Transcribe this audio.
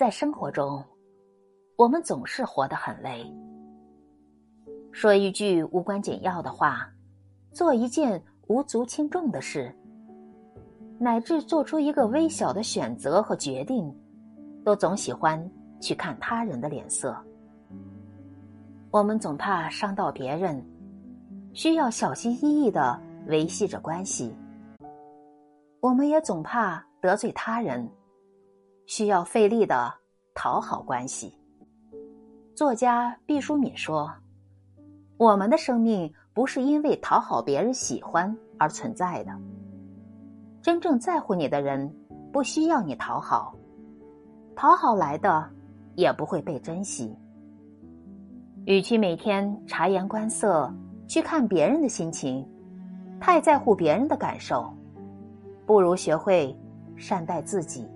在生活中，我们总是活得很累。说一句无关紧要的话，做一件无足轻重的事，乃至做出一个微小的选择和决定，都总喜欢去看他人的脸色。我们总怕伤到别人，需要小心翼翼的维系着关系。我们也总怕得罪他人，需要费力的讨好关系。作家毕淑敏说：“我们的生命不是因为讨好别人喜欢而存在的。真正在乎你的人，不需要你讨好，讨好来的也不会被珍惜。”与其每天察言观色去看别人的心情，太在乎别人的感受，不如学会善待自己。